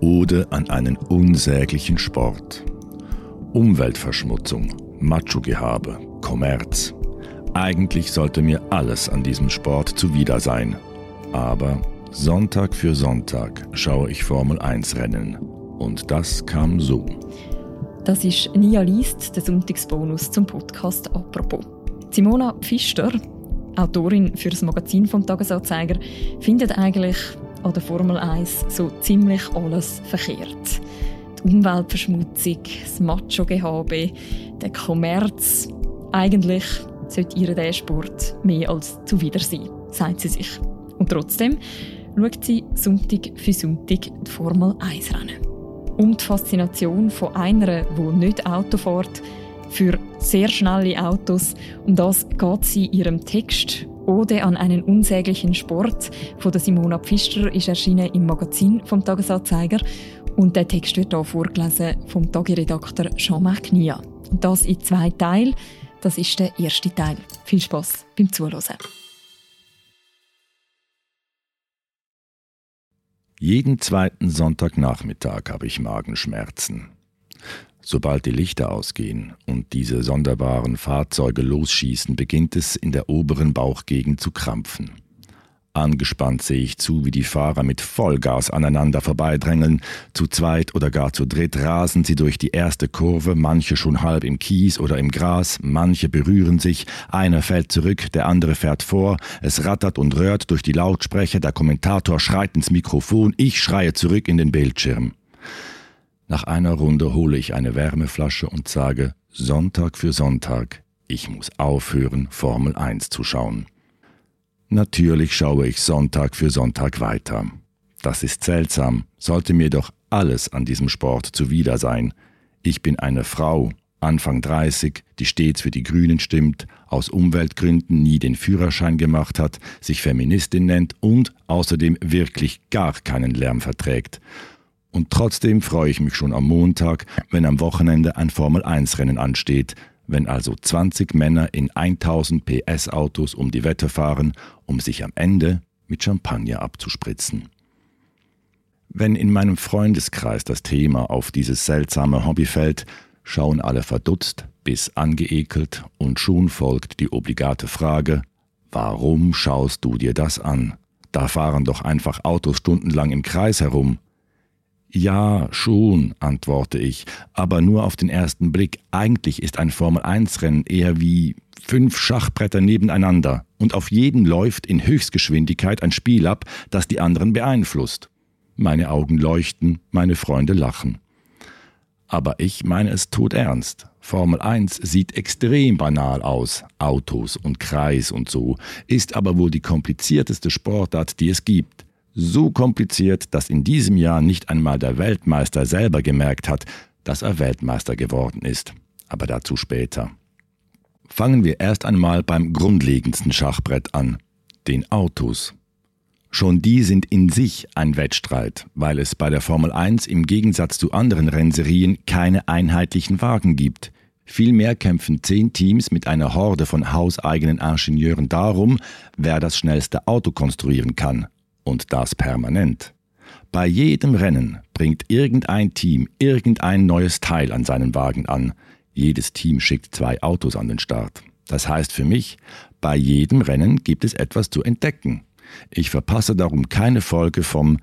Ode an einen unsäglichen Sport. Umweltverschmutzung, Macho-Gehabe, Kommerz. Eigentlich sollte mir alles an diesem Sport zuwider sein. Aber Sonntag für Sonntag schaue ich Formel 1 Rennen. Und das kam so. Das ist Nia Liest, der Sonntagsbonus zum Podcast «Apropos». Simona Pfister, Autorin für das Magazin vom Tagesanzeiger, findet eigentlich an der Formel 1 so ziemlich alles verkehrt. Die Umweltverschmutzung, das Macho-Gehabe, der Kommerz. Eigentlich sollte ihr der Sport mehr als zuwider sein, sagt sie sich. Und trotzdem schaut sie Sonntag für Sonntag die Formel 1 Rennen. Um die Faszination von einer, die nicht Auto fährt, für sehr schnelle Autos. Um das geht sie in ihrem Text Ode an einen unsäglichen Sport von der Simona Pfister ist erschienen im Magazin vom Tagesanzeiger und der Text wird hier vorgelesen vom Tagiredakteur Jean-Marc Nia. Und das in zwei Teilen. Das ist der erste Teil. Viel Spaß beim Zuhören. Jeden zweiten Sonntagnachmittag habe ich Magenschmerzen. Sobald die Lichter ausgehen und diese sonderbaren Fahrzeuge losschießen, beginnt es in der oberen Bauchgegend zu krampfen. Angespannt sehe ich zu, wie die Fahrer mit Vollgas aneinander vorbeidrängeln. Zu zweit oder gar zu dritt rasen sie durch die erste Kurve, manche schon halb im Kies oder im Gras, manche berühren sich, einer fällt zurück, der andere fährt vor, es rattert und röhrt durch die Lautsprecher, der Kommentator schreit ins Mikrofon, ich schreie zurück in den Bildschirm. Nach einer Runde hole ich eine Wärmeflasche und sage Sonntag für Sonntag, ich muss aufhören, Formel 1 zu schauen. Natürlich schaue ich Sonntag für Sonntag weiter. Das ist seltsam, sollte mir doch alles an diesem Sport zuwider sein. Ich bin eine Frau, Anfang 30, die stets für die Grünen stimmt, aus Umweltgründen nie den Führerschein gemacht hat, sich Feministin nennt und außerdem wirklich gar keinen Lärm verträgt. Und trotzdem freue ich mich schon am Montag, wenn am Wochenende ein Formel-1-Rennen ansteht, wenn also 20 Männer in 1000 PS Autos um die Wette fahren, um sich am Ende mit Champagner abzuspritzen. Wenn in meinem Freundeskreis das Thema auf dieses seltsame Hobby fällt, schauen alle verdutzt bis angeekelt und schon folgt die obligate Frage, warum schaust du dir das an? Da fahren doch einfach Autos stundenlang im Kreis herum. Ja, schon, antworte ich, aber nur auf den ersten Blick. Eigentlich ist ein Formel-1-Rennen eher wie fünf Schachbretter nebeneinander und auf jedem läuft in Höchstgeschwindigkeit ein Spiel ab, das die anderen beeinflusst. Meine Augen leuchten, meine Freunde lachen. Aber ich meine es tot ernst. Formel 1 sieht extrem banal aus, Autos und Kreis und so, ist aber wohl die komplizierteste Sportart, die es gibt so kompliziert, dass in diesem Jahr nicht einmal der Weltmeister selber gemerkt hat, dass er Weltmeister geworden ist. Aber dazu später. Fangen wir erst einmal beim grundlegendsten Schachbrett an, den Autos. Schon die sind in sich ein Wettstreit, weil es bei der Formel 1 im Gegensatz zu anderen Rennserien keine einheitlichen Wagen gibt. Vielmehr kämpfen zehn Teams mit einer Horde von hauseigenen Ingenieuren darum, wer das schnellste Auto konstruieren kann und das permanent. Bei jedem Rennen bringt irgendein Team irgendein neues Teil an seinen Wagen an. Jedes Team schickt zwei Autos an den Start. Das heißt für mich, bei jedem Rennen gibt es etwas zu entdecken. Ich verpasse darum keine Folge vom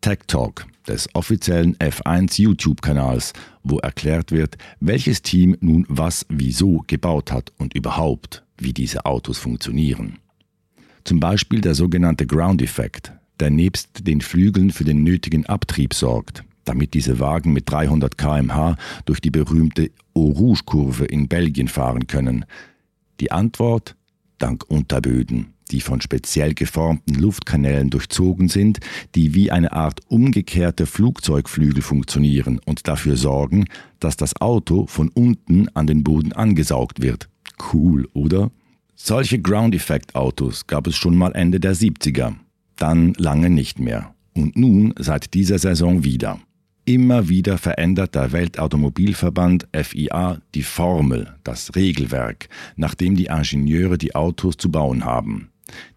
Tech Talk, des offiziellen F1 YouTube-Kanals, wo erklärt wird, welches Team nun was wieso gebaut hat und überhaupt, wie diese Autos funktionieren. Zum Beispiel der sogenannte Ground-Effekt, der nebst den Flügeln für den nötigen Abtrieb sorgt, damit diese Wagen mit 300 kmh durch die berühmte Eau Rouge-Kurve in Belgien fahren können. Die Antwort? Dank Unterböden, die von speziell geformten Luftkanälen durchzogen sind, die wie eine Art umgekehrte Flugzeugflügel funktionieren und dafür sorgen, dass das Auto von unten an den Boden angesaugt wird. Cool, oder? Solche Ground-Effect-Autos gab es schon mal Ende der 70er dann lange nicht mehr. Und nun seit dieser Saison wieder. Immer wieder verändert der Weltautomobilverband FIA die Formel, das Regelwerk, nachdem die Ingenieure die Autos zu bauen haben.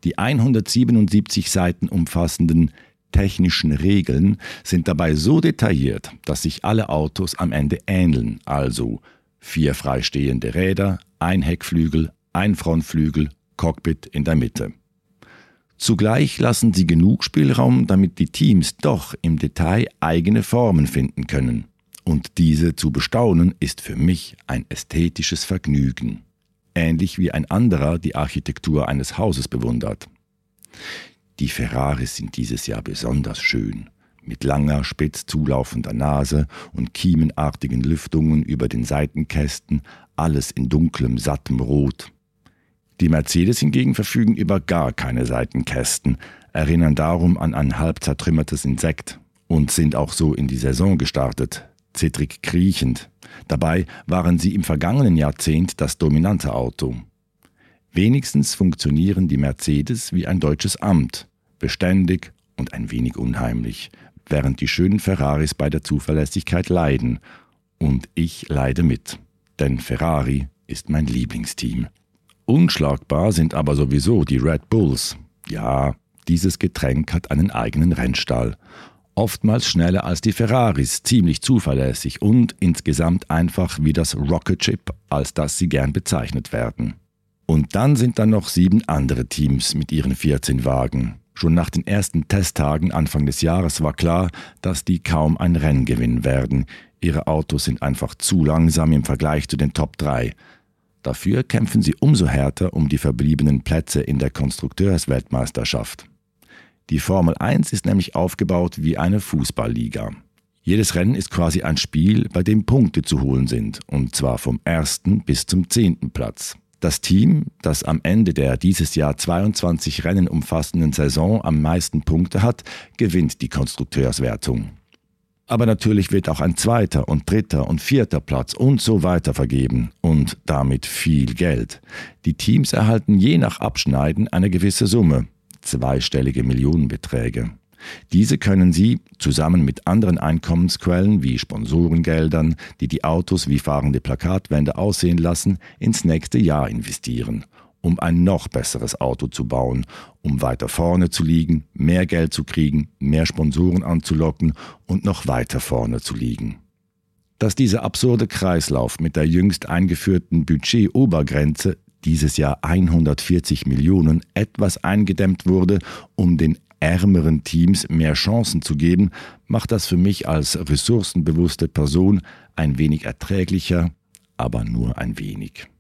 Die 177 Seiten umfassenden technischen Regeln sind dabei so detailliert, dass sich alle Autos am Ende ähneln, also vier freistehende Räder, ein Heckflügel, ein Frontflügel, Cockpit in der Mitte. Zugleich lassen sie genug Spielraum, damit die Teams doch im Detail eigene Formen finden können. Und diese zu bestaunen ist für mich ein ästhetisches Vergnügen, ähnlich wie ein anderer die Architektur eines Hauses bewundert. Die Ferraris sind dieses Jahr besonders schön, mit langer, spitz zulaufender Nase und kiemenartigen Lüftungen über den Seitenkästen, alles in dunklem, sattem Rot. Die Mercedes hingegen verfügen über gar keine Seitenkästen, erinnern darum an ein halb zertrümmertes Insekt und sind auch so in die Saison gestartet, zittrig kriechend. Dabei waren sie im vergangenen Jahrzehnt das dominante Auto. Wenigstens funktionieren die Mercedes wie ein deutsches Amt, beständig und ein wenig unheimlich, während die schönen Ferraris bei der Zuverlässigkeit leiden. Und ich leide mit, denn Ferrari ist mein Lieblingsteam. Unschlagbar sind aber sowieso die Red Bulls. Ja, dieses Getränk hat einen eigenen Rennstall. Oftmals schneller als die Ferraris, ziemlich zuverlässig und insgesamt einfach wie das Rocket Ship, als das sie gern bezeichnet werden. Und dann sind da noch sieben andere Teams mit ihren 14 Wagen. Schon nach den ersten Testtagen Anfang des Jahres war klar, dass die kaum ein Rennen gewinnen werden. Ihre Autos sind einfach zu langsam im Vergleich zu den Top 3. Dafür kämpfen sie umso härter um die verbliebenen Plätze in der Konstrukteursweltmeisterschaft. Die Formel 1 ist nämlich aufgebaut wie eine Fußballliga. Jedes Rennen ist quasi ein Spiel, bei dem Punkte zu holen sind, und zwar vom ersten bis zum zehnten Platz. Das Team, das am Ende der dieses Jahr 22 Rennen umfassenden Saison am meisten Punkte hat, gewinnt die Konstrukteurswertung. Aber natürlich wird auch ein zweiter und dritter und vierter Platz und so weiter vergeben und damit viel Geld. Die Teams erhalten je nach Abschneiden eine gewisse Summe, zweistellige Millionenbeträge. Diese können Sie zusammen mit anderen Einkommensquellen wie Sponsorengeldern, die die Autos wie fahrende Plakatwände aussehen lassen, ins nächste Jahr investieren um ein noch besseres Auto zu bauen, um weiter vorne zu liegen, mehr Geld zu kriegen, mehr Sponsoren anzulocken und noch weiter vorne zu liegen. Dass dieser absurde Kreislauf mit der jüngst eingeführten Budget-Obergrenze dieses Jahr 140 Millionen etwas eingedämmt wurde, um den ärmeren Teams mehr Chancen zu geben, macht das für mich als ressourcenbewusste Person ein wenig erträglicher, aber nur ein wenig.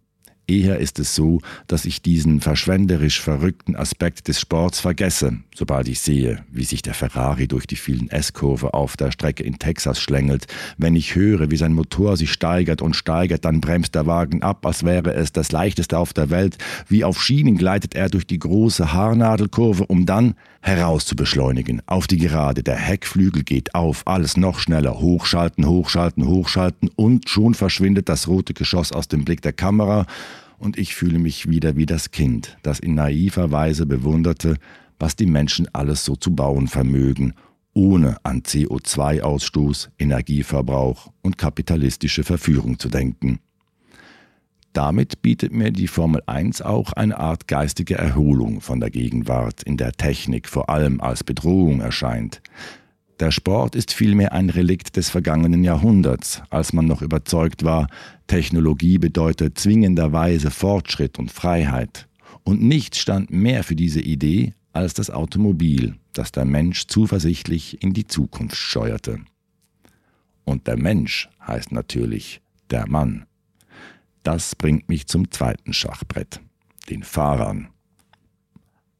Eher ist es so, dass ich diesen verschwenderisch verrückten Aspekt des Sports vergesse, sobald ich sehe, wie sich der Ferrari durch die vielen S-Kurve auf der Strecke in Texas schlängelt. Wenn ich höre, wie sein Motor sich steigert und steigert, dann bremst der Wagen ab, als wäre es das leichteste auf der Welt. Wie auf Schienen gleitet er durch die große Haarnadelkurve, um dann heraus zu beschleunigen. Auf die Gerade, der Heckflügel geht auf, alles noch schneller. Hochschalten, hochschalten, hochschalten und schon verschwindet das rote Geschoss aus dem Blick der Kamera und ich fühle mich wieder wie das Kind, das in naiver Weise bewunderte, was die Menschen alles so zu bauen vermögen, ohne an CO2-Ausstoß, Energieverbrauch und kapitalistische Verführung zu denken. Damit bietet mir die Formel 1 auch eine Art geistige Erholung von der Gegenwart, in der Technik vor allem als Bedrohung erscheint. Der Sport ist vielmehr ein Relikt des vergangenen Jahrhunderts, als man noch überzeugt war, Technologie bedeutet zwingenderweise Fortschritt und Freiheit. Und nichts stand mehr für diese Idee als das Automobil, das der Mensch zuversichtlich in die Zukunft steuerte. Und der Mensch heißt natürlich der Mann. Das bringt mich zum zweiten Schachbrett, den Fahrern.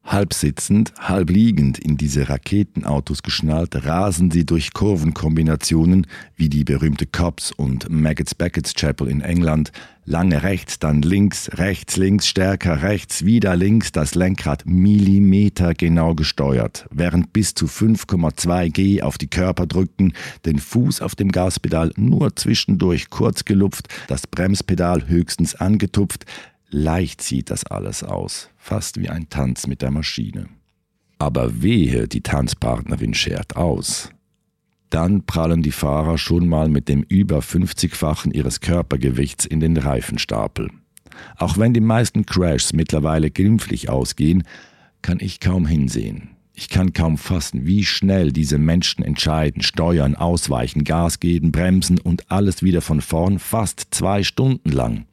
Halb sitzend, halb liegend in diese Raketenautos geschnallt, rasen sie durch Kurvenkombinationen wie die berühmte Cobbs und Maggots Beckett's Chapel in England, lange rechts, dann links, rechts, links, stärker rechts, wieder links, das Lenkrad Millimeter genau gesteuert, während bis zu 5,2 G auf die Körper drückten, den Fuß auf dem Gaspedal nur zwischendurch kurz gelupft, das Bremspedal höchstens angetupft, Leicht sieht das alles aus, fast wie ein Tanz mit der Maschine. Aber wehe, die Tanzpartnerin schert aus. Dann prallen die Fahrer schon mal mit dem über 50-fachen ihres Körpergewichts in den Reifenstapel. Auch wenn die meisten Crashs mittlerweile glimpflich ausgehen, kann ich kaum hinsehen. Ich kann kaum fassen, wie schnell diese Menschen entscheiden, steuern, ausweichen, Gas geben, bremsen und alles wieder von vorn, fast zwei Stunden lang.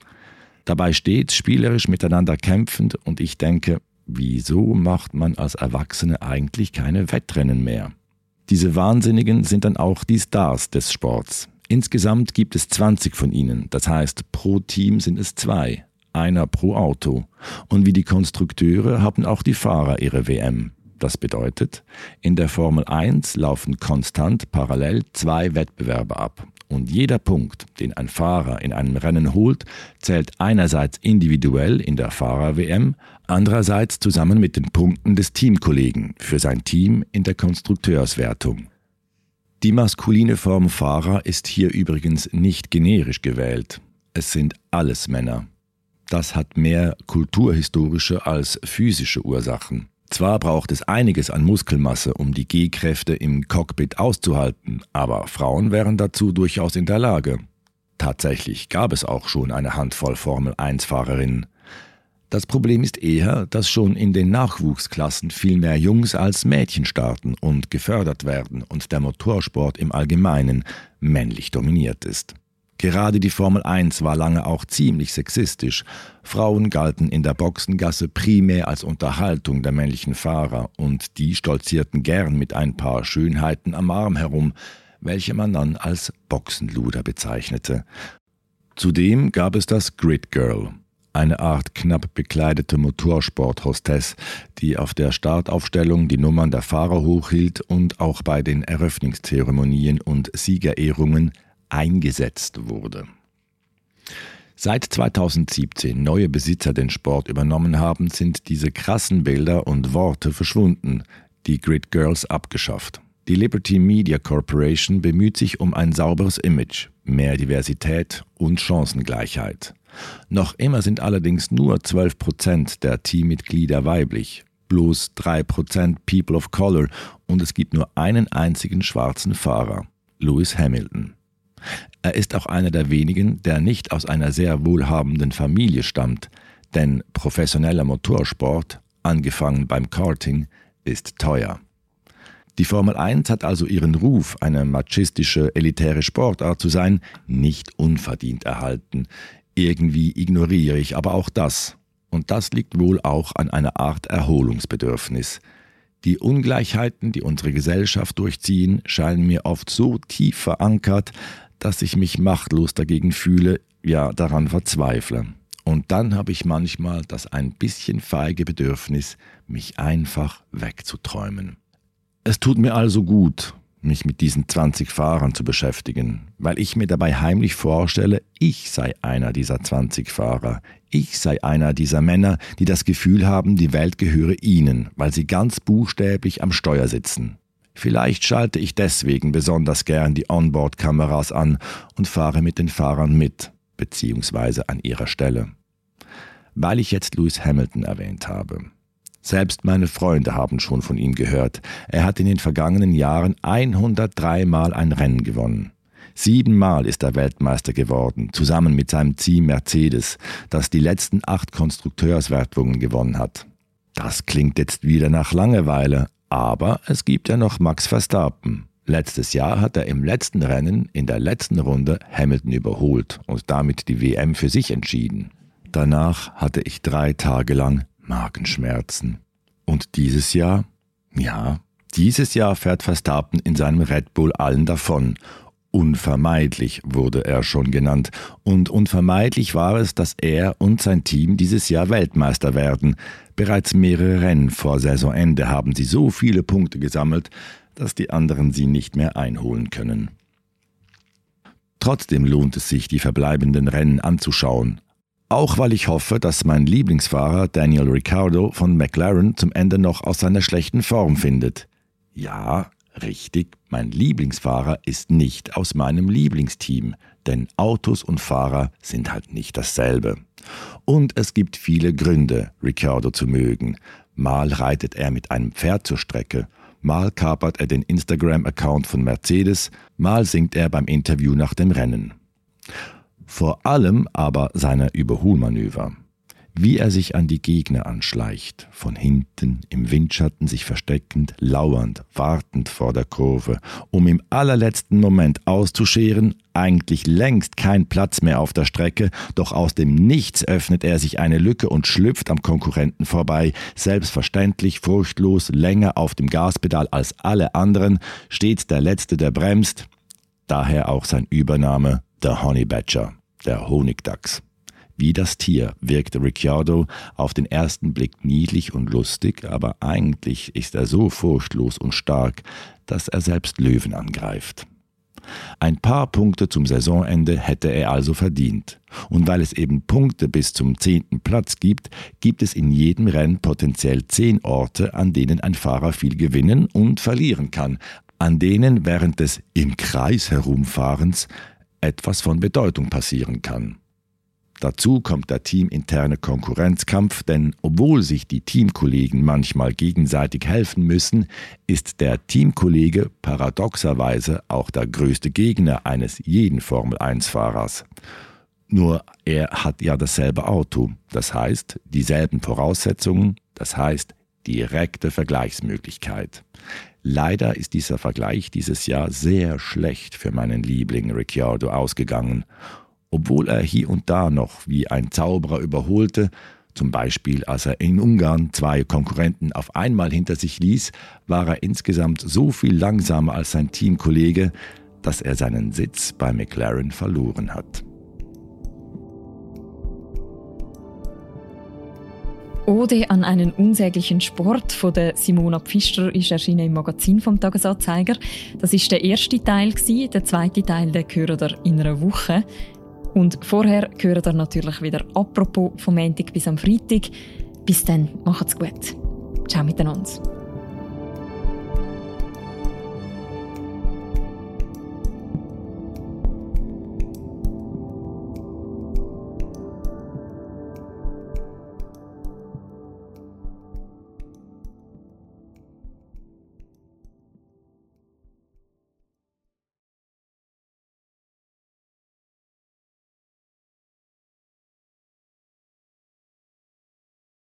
Dabei stets spielerisch miteinander kämpfend und ich denke, wieso macht man als Erwachsene eigentlich keine Wettrennen mehr? Diese Wahnsinnigen sind dann auch die Stars des Sports. Insgesamt gibt es 20 von ihnen, das heißt pro Team sind es zwei, einer pro Auto. Und wie die Konstrukteure haben auch die Fahrer ihre WM. Das bedeutet, in der Formel 1 laufen konstant parallel zwei Wettbewerbe ab. Und jeder Punkt, den ein Fahrer in einem Rennen holt, zählt einerseits individuell in der Fahrer-WM, andererseits zusammen mit den Punkten des Teamkollegen für sein Team in der Konstrukteurswertung. Die maskuline Form Fahrer ist hier übrigens nicht generisch gewählt. Es sind alles Männer. Das hat mehr kulturhistorische als physische Ursachen. Zwar braucht es einiges an Muskelmasse, um die G-Kräfte im Cockpit auszuhalten, aber Frauen wären dazu durchaus in der Lage. Tatsächlich gab es auch schon eine Handvoll Formel-1-Fahrerinnen. Das Problem ist eher, dass schon in den Nachwuchsklassen viel mehr Jungs als Mädchen starten und gefördert werden und der Motorsport im Allgemeinen männlich dominiert ist. Gerade die Formel 1 war lange auch ziemlich sexistisch. Frauen galten in der Boxengasse primär als Unterhaltung der männlichen Fahrer und die stolzierten gern mit ein paar Schönheiten am Arm herum, welche man dann als Boxenluder bezeichnete. Zudem gab es das Grid Girl, eine Art knapp bekleidete Motorsport-Hostess, die auf der Startaufstellung die Nummern der Fahrer hochhielt und auch bei den Eröffnungszeremonien und Siegerehrungen eingesetzt wurde. Seit 2017 neue Besitzer den Sport übernommen haben, sind diese krassen Bilder und Worte verschwunden, die Grid Girls abgeschafft. Die Liberty Media Corporation bemüht sich um ein sauberes Image, mehr Diversität und Chancengleichheit. Noch immer sind allerdings nur 12 Prozent der Teammitglieder weiblich, bloß 3 Prozent People of Color und es gibt nur einen einzigen schwarzen Fahrer, Lewis Hamilton. Er ist auch einer der wenigen, der nicht aus einer sehr wohlhabenden Familie stammt, denn professioneller Motorsport, angefangen beim Karting, ist teuer. Die Formel 1 hat also ihren Ruf, eine machistische, elitäre Sportart zu sein, nicht unverdient erhalten. Irgendwie ignoriere ich aber auch das. Und das liegt wohl auch an einer Art Erholungsbedürfnis. Die Ungleichheiten, die unsere Gesellschaft durchziehen, scheinen mir oft so tief verankert, dass ich mich machtlos dagegen fühle, ja daran verzweifle. Und dann habe ich manchmal das ein bisschen feige Bedürfnis, mich einfach wegzuträumen. Es tut mir also gut, mich mit diesen 20 Fahrern zu beschäftigen, weil ich mir dabei heimlich vorstelle, ich sei einer dieser 20 Fahrer. Ich sei einer dieser Männer, die das Gefühl haben, die Welt gehöre ihnen, weil sie ganz buchstäblich am Steuer sitzen. Vielleicht schalte ich deswegen besonders gern die Onboard-Kameras an und fahre mit den Fahrern mit, beziehungsweise an ihrer Stelle. Weil ich jetzt Lewis Hamilton erwähnt habe. Selbst meine Freunde haben schon von ihm gehört. Er hat in den vergangenen Jahren 103 Mal ein Rennen gewonnen. Siebenmal ist er Weltmeister geworden, zusammen mit seinem Team Mercedes, das die letzten acht Konstrukteurswertungen gewonnen hat. Das klingt jetzt wieder nach Langeweile, aber es gibt ja noch Max Verstappen. Letztes Jahr hat er im letzten Rennen in der letzten Runde Hamilton überholt und damit die WM für sich entschieden. Danach hatte ich drei Tage lang Magenschmerzen. Und dieses Jahr? Ja, dieses Jahr fährt Verstappen in seinem Red Bull allen davon. Unvermeidlich wurde er schon genannt. Und unvermeidlich war es, dass er und sein Team dieses Jahr Weltmeister werden. Bereits mehrere Rennen vor Saisonende haben sie so viele Punkte gesammelt, dass die anderen sie nicht mehr einholen können. Trotzdem lohnt es sich, die verbleibenden Rennen anzuschauen. Auch weil ich hoffe, dass mein Lieblingsfahrer Daniel Ricciardo von McLaren zum Ende noch aus seiner schlechten Form findet. Ja, richtig, mein Lieblingsfahrer ist nicht aus meinem Lieblingsteam, denn Autos und Fahrer sind halt nicht dasselbe. Und es gibt viele Gründe, Ricciardo zu mögen. Mal reitet er mit einem Pferd zur Strecke, mal kapert er den Instagram-Account von Mercedes, mal singt er beim Interview nach dem Rennen. Vor allem aber seine Überholmanöver. Wie er sich an die Gegner anschleicht, von hinten, im Windschatten sich versteckend, lauernd, wartend vor der Kurve, um im allerletzten Moment auszuscheren, eigentlich längst kein Platz mehr auf der Strecke, doch aus dem Nichts öffnet er sich eine Lücke und schlüpft am Konkurrenten vorbei, selbstverständlich, furchtlos, länger auf dem Gaspedal als alle anderen, steht der Letzte, der bremst, daher auch sein Übername, der Honey Badger, der Honigdachs. Wie das Tier wirkt Ricciardo auf den ersten Blick niedlich und lustig, aber eigentlich ist er so furchtlos und stark, dass er selbst Löwen angreift. Ein paar Punkte zum Saisonende hätte er also verdient. Und weil es eben Punkte bis zum zehnten Platz gibt, gibt es in jedem Rennen potenziell zehn Orte, an denen ein Fahrer viel gewinnen und verlieren kann, an denen während des im Kreis herumfahrens etwas von Bedeutung passieren kann. Dazu kommt der teaminterne Konkurrenzkampf, denn obwohl sich die Teamkollegen manchmal gegenseitig helfen müssen, ist der Teamkollege paradoxerweise auch der größte Gegner eines jeden Formel-1-Fahrers. Nur er hat ja dasselbe Auto, das heißt dieselben Voraussetzungen, das heißt direkte Vergleichsmöglichkeit. Leider ist dieser Vergleich dieses Jahr sehr schlecht für meinen Liebling Ricciardo ausgegangen obwohl er hier und da noch wie ein Zauberer überholte, zum Beispiel als er in Ungarn zwei Konkurrenten auf einmal hinter sich ließ, war er insgesamt so viel langsamer als sein Teamkollege, dass er seinen Sitz bei McLaren verloren hat. Ode an einen unsäglichen Sport von der Simona Pfister ist erschienen im Magazin vom Tagesanzeiger. Das ist der erste Teil Der zweite Teil, der gehört in einer Woche. Und vorher hören ihr natürlich wieder apropos vom Montag bis am Freitag. Bis dann, macht's gut. Ciao miteinander.